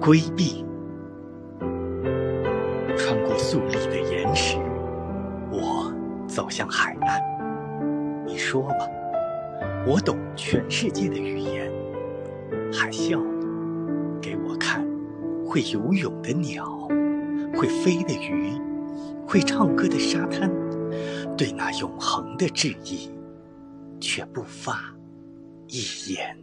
规避。穿过肃立的岩石，我走向海岸。你说吧，我懂全世界的语言。海啸，给我看会游泳的鸟，会飞的鱼，会唱歌的沙滩。对那永恒的质疑，却不发一言。